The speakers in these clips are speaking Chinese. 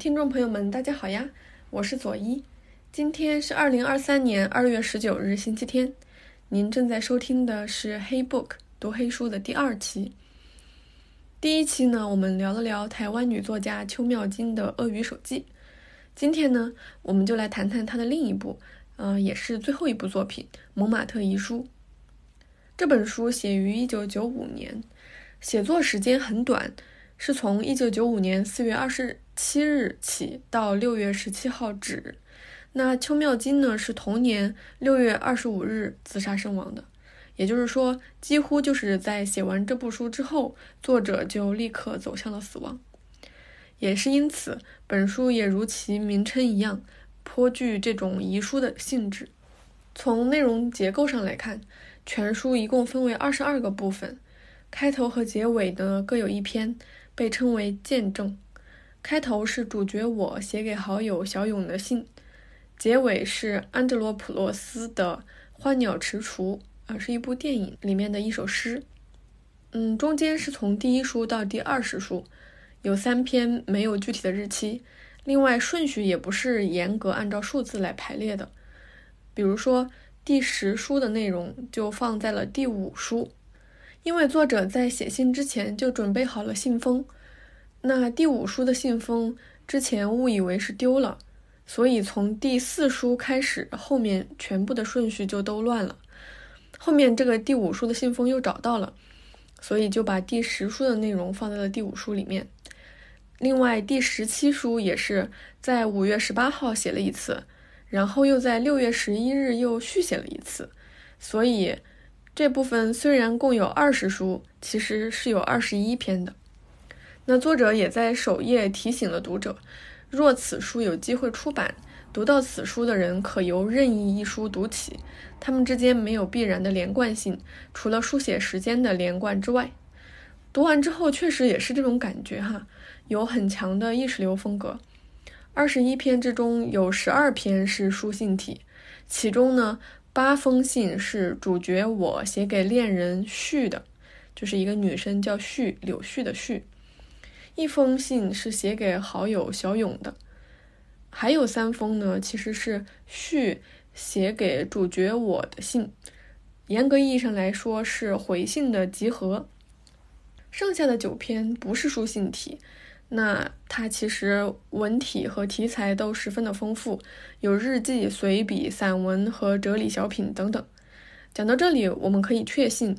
听众朋友们，大家好呀，我是左一。今天是二零二三年二月十九日，星期天。您正在收听的是《黑 book》读黑书的第二期。第一期呢，我们聊了聊台湾女作家邱妙金的《鳄鱼手记》。今天呢，我们就来谈谈她的另一部，呃，也是最后一部作品《蒙马特遗书》。这本书写于一九九五年，写作时间很短。是从一九九五年四月二十七日起到六月十七号止。那邱妙金呢？是同年六月二十五日自杀身亡的。也就是说，几乎就是在写完这部书之后，作者就立刻走向了死亡。也是因此，本书也如其名称一样，颇具这种遗书的性质。从内容结构上来看，全书一共分为二十二个部分，开头和结尾呢各有一篇。被称为见证。开头是主角我写给好友小勇的信，结尾是安德罗普洛斯的《花鸟池厨》，啊，是一部电影里面的一首诗。嗯，中间是从第一书到第二十书，有三篇没有具体的日期。另外顺序也不是严格按照数字来排列的，比如说第十书的内容就放在了第五书。因为作者在写信之前就准备好了信封，那第五书的信封之前误以为是丢了，所以从第四书开始，后面全部的顺序就都乱了。后面这个第五书的信封又找到了，所以就把第十书的内容放在了第五书里面。另外，第十七书也是在五月十八号写了一次，然后又在六月十一日又续写了一次，所以。这部分虽然共有二十书，其实是有二十一篇的。那作者也在首页提醒了读者：若此书有机会出版，读到此书的人可由任意一书读起，他们之间没有必然的连贯性，除了书写时间的连贯之外。读完之后，确实也是这种感觉哈，有很强的意识流风格。二十一篇之中有十二篇是书信体，其中呢。八封信是主角我写给恋人旭的，就是一个女生叫旭柳絮的絮。一封信是写给好友小勇的，还有三封呢，其实是续写给主角我的信。严格意义上来说是回信的集合。剩下的九篇不是书信体。那它其实文体和题材都十分的丰富，有日记、随笔、散文和哲理小品等等。讲到这里，我们可以确信，《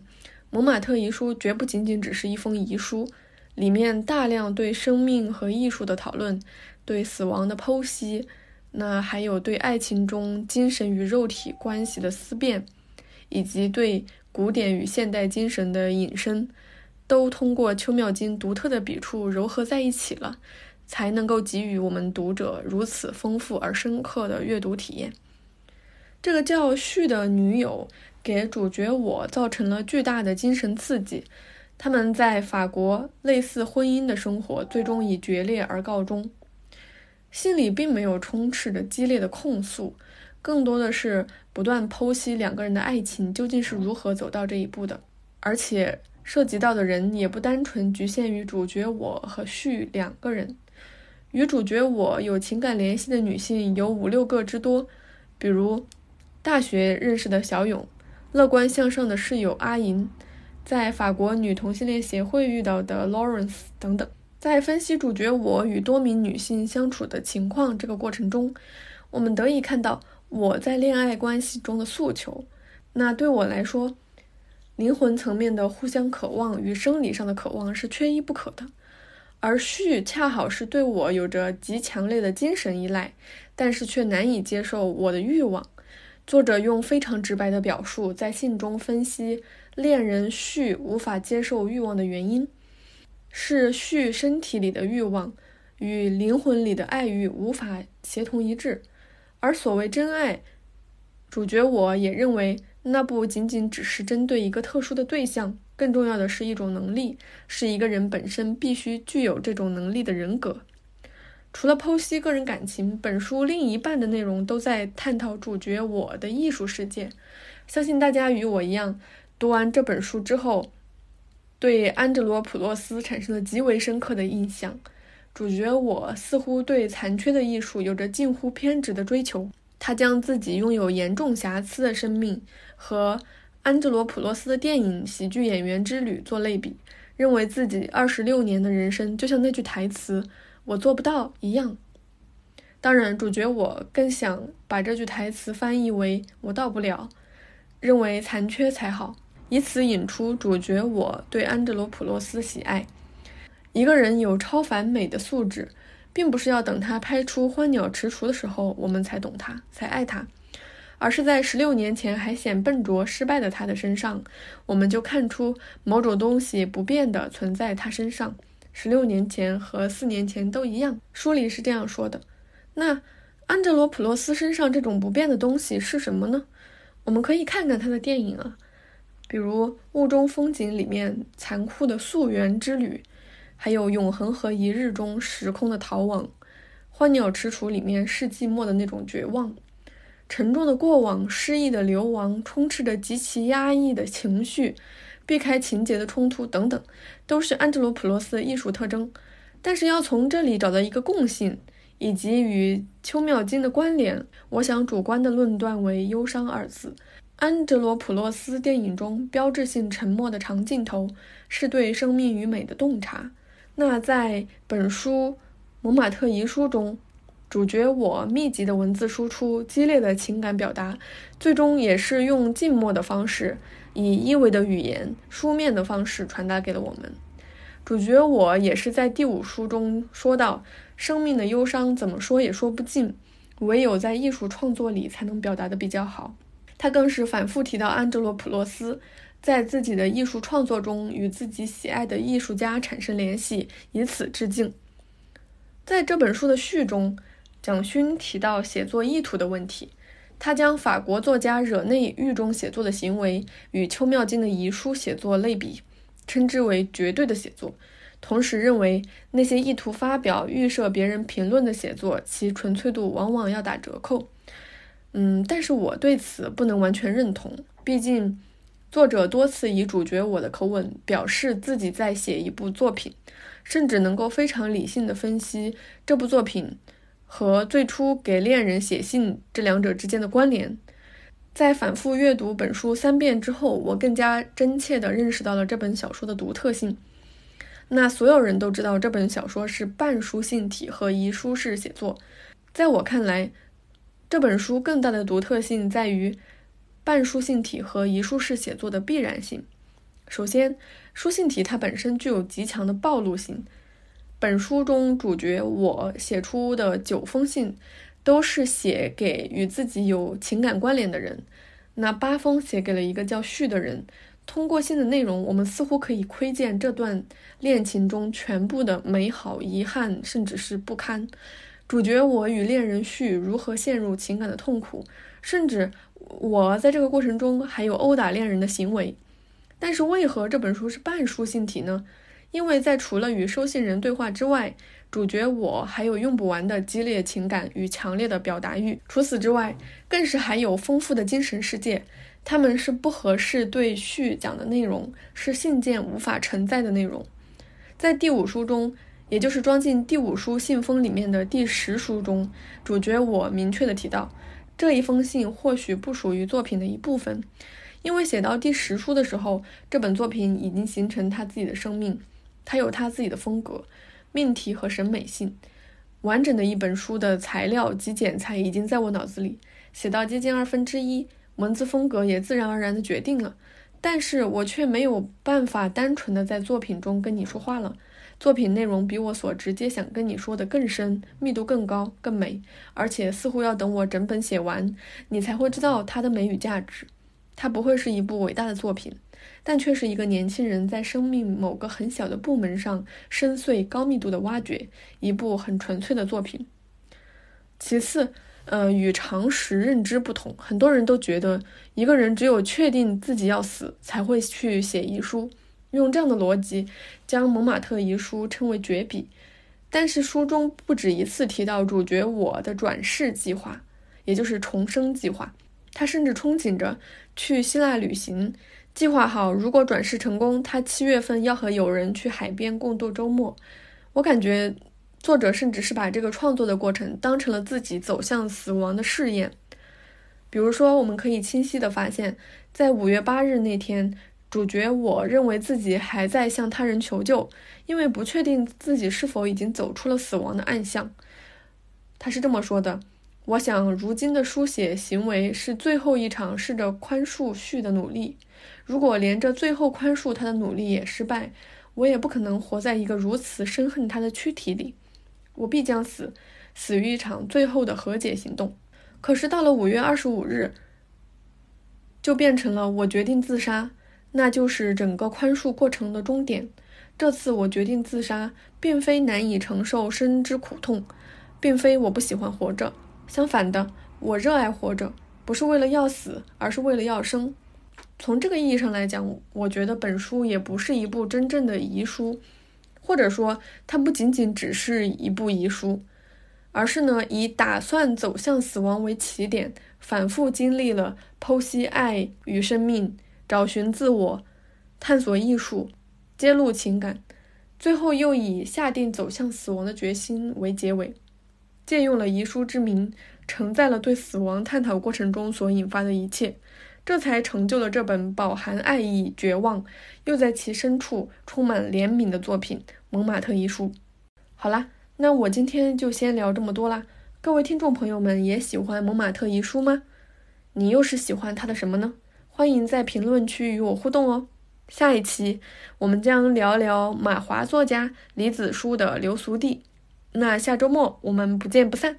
蒙马特遗书》绝不仅仅只是一封遗书，里面大量对生命和艺术的讨论，对死亡的剖析，那还有对爱情中精神与肉体关系的思辨，以及对古典与现代精神的引申。都通过邱妙金独特的笔触糅合在一起了，才能够给予我们读者如此丰富而深刻的阅读体验。这个叫旭的女友给主角我造成了巨大的精神刺激，他们在法国类似婚姻的生活最终以决裂而告终。信里并没有充斥着激烈的控诉，更多的是不断剖析两个人的爱情究竟是如何走到这一步的，而且。涉及到的人也不单纯局限于主角我和旭两个人，与主角我有情感联系的女性有五六个之多，比如大学认识的小勇，乐观向上的室友阿银，在法国女同性恋协会遇到的 Lawrence 等等。在分析主角我与多名女性相处的情况这个过程中，我们得以看到我在恋爱关系中的诉求。那对我来说，灵魂层面的互相渴望与生理上的渴望是缺一不可的，而旭恰好是对我有着极强烈的精神依赖，但是却难以接受我的欲望。作者用非常直白的表述，在信中分析恋人旭无法接受欲望的原因，是旭身体里的欲望与灵魂里的爱欲无法协同一致，而所谓真爱，主角我也认为。那不仅仅只是针对一个特殊的对象，更重要的是一种能力，是一个人本身必须具有这种能力的人格。除了剖析个人感情，本书另一半的内容都在探讨主角我的艺术世界。相信大家与我一样，读完这本书之后，对安德罗普洛斯产生了极为深刻的印象。主角我似乎对残缺的艺术有着近乎偏执的追求。他将自己拥有严重瑕疵的生命和安德罗普洛斯的电影《喜剧演员之旅》做类比，认为自己二十六年的人生就像那句台词“我做不到”一样。当然，主角我更想把这句台词翻译为“我到不了”，认为残缺才好，以此引出主角我对安德罗普洛斯的喜爱。一个人有超凡美的素质。并不是要等他拍出《欢鸟池厨》的时候，我们才懂他，才爱他，而是在十六年前还显笨拙失败的他的身上，我们就看出某种东西不变的存在他身上。十六年前和四年前都一样。书里是这样说的。那安哲罗普洛斯身上这种不变的东西是什么呢？我们可以看看他的电影啊，比如《雾中风景》里面残酷的溯源之旅。还有《永恒和一日》中时空的逃亡，《花鸟池厨》里面世纪末的那种绝望，沉重的过往，失意的流亡，充斥着极其压抑的情绪，避开情节的冲突等等，都是安哲罗普洛斯的艺术特征。但是要从这里找到一个共性，以及与邱妙金的关联，我想主观的论断为“忧伤”二字。安哲罗普洛斯电影中标志性沉默的长镜头，是对生命与美的洞察。那在本书《蒙马特遗书》中，主角我密集的文字输出、激烈的情感表达，最终也是用静默的方式，以一维的语言、书面的方式传达给了我们。主角我也是在第五书中说到，生命的忧伤怎么说也说不尽，唯有在艺术创作里才能表达的比较好。他更是反复提到安哲罗普洛斯。在自己的艺术创作中与自己喜爱的艺术家产生联系，以此致敬。在这本书的序中，蒋勋提到写作意图的问题。他将法国作家惹内狱中写作的行为与邱妙金的遗书写作类比，称之为绝对的写作。同时认为那些意图发表、预设别人评论的写作，其纯粹度往往要打折扣。嗯，但是我对此不能完全认同，毕竟。作者多次以主角我的口吻表示自己在写一部作品，甚至能够非常理性的分析这部作品和最初给恋人写信这两者之间的关联。在反复阅读本书三遍之后，我更加真切地认识到了这本小说的独特性。那所有人都知道这本小说是半书信体和遗书式写作，在我看来，这本书更大的独特性在于。半书信体和遗书式写作的必然性。首先，书信体它本身具有极强的暴露性。本书中主角我写出的九封信，都是写给与自己有情感关联的人。那八封写给了一个叫旭的人。通过信的内容，我们似乎可以窥见这段恋情中全部的美好、遗憾，甚至是不堪。主角我与恋人旭如何陷入情感的痛苦，甚至。我在这个过程中还有殴打恋人的行为，但是为何这本书是半书信体呢？因为在除了与收信人对话之外，主角我还有用不完的激烈情感与强烈的表达欲。除此之外，更是还有丰富的精神世界。他们是不合适对序讲的内容，是信件无法承载的内容。在第五书中，也就是装进第五书信封里面的第十书中，主角我明确的提到。这一封信或许不属于作品的一部分，因为写到第十书的时候，这本作品已经形成他自己的生命，他有他自己的风格、命题和审美性。完整的一本书的材料及剪裁已经在我脑子里，写到接近二分之一，文字风格也自然而然的决定了，但是我却没有办法单纯的在作品中跟你说话了。作品内容比我所直接想跟你说的更深，密度更高，更美，而且似乎要等我整本写完，你才会知道它的美与价值。它不会是一部伟大的作品，但却是一个年轻人在生命某个很小的部门上深邃高密度的挖掘，一部很纯粹的作品。其次，呃，与常识认知不同，很多人都觉得一个人只有确定自己要死，才会去写遗书。用这样的逻辑，将蒙马特遗书称为绝笔。但是书中不止一次提到主角我的转世计划，也就是重生计划。他甚至憧憬着去希腊旅行，计划好如果转世成功，他七月份要和友人去海边共度周末。我感觉作者甚至是把这个创作的过程当成了自己走向死亡的试验。比如说，我们可以清晰地发现，在五月八日那天，主角我认为自己还在向他人求救，因为不确定自己是否已经走出了死亡的暗巷。他是这么说的：“我想，如今的书写行为是最后一场试着宽恕序的努力。如果连着最后宽恕他的努力也失败，我也不可能活在一个如此深恨他的躯体里。我必将死，死于一场最后的和解行动。”可是到了五月二十五日，就变成了我决定自杀，那就是整个宽恕过程的终点。这次我决定自杀，并非难以承受生之苦痛，并非我不喜欢活着，相反的，我热爱活着，不是为了要死，而是为了要生。从这个意义上来讲，我觉得本书也不是一部真正的遗书，或者说，它不仅仅只是一部遗书。而是呢，以打算走向死亡为起点，反复经历了剖析爱与生命、找寻自我、探索艺术、揭露情感，最后又以下定走向死亡的决心为结尾，借用了遗书之名，承载了对死亡探讨过程中所引发的一切，这才成就了这本饱含爱意、绝望，又在其深处充满怜悯的作品《蒙马特遗书》。好啦。那我今天就先聊这么多啦。各位听众朋友们，也喜欢蒙马特遗书吗？你又是喜欢他的什么呢？欢迎在评论区与我互动哦。下一期我们将聊聊马华作家李子书的《流俗地》。那下周末我们不见不散。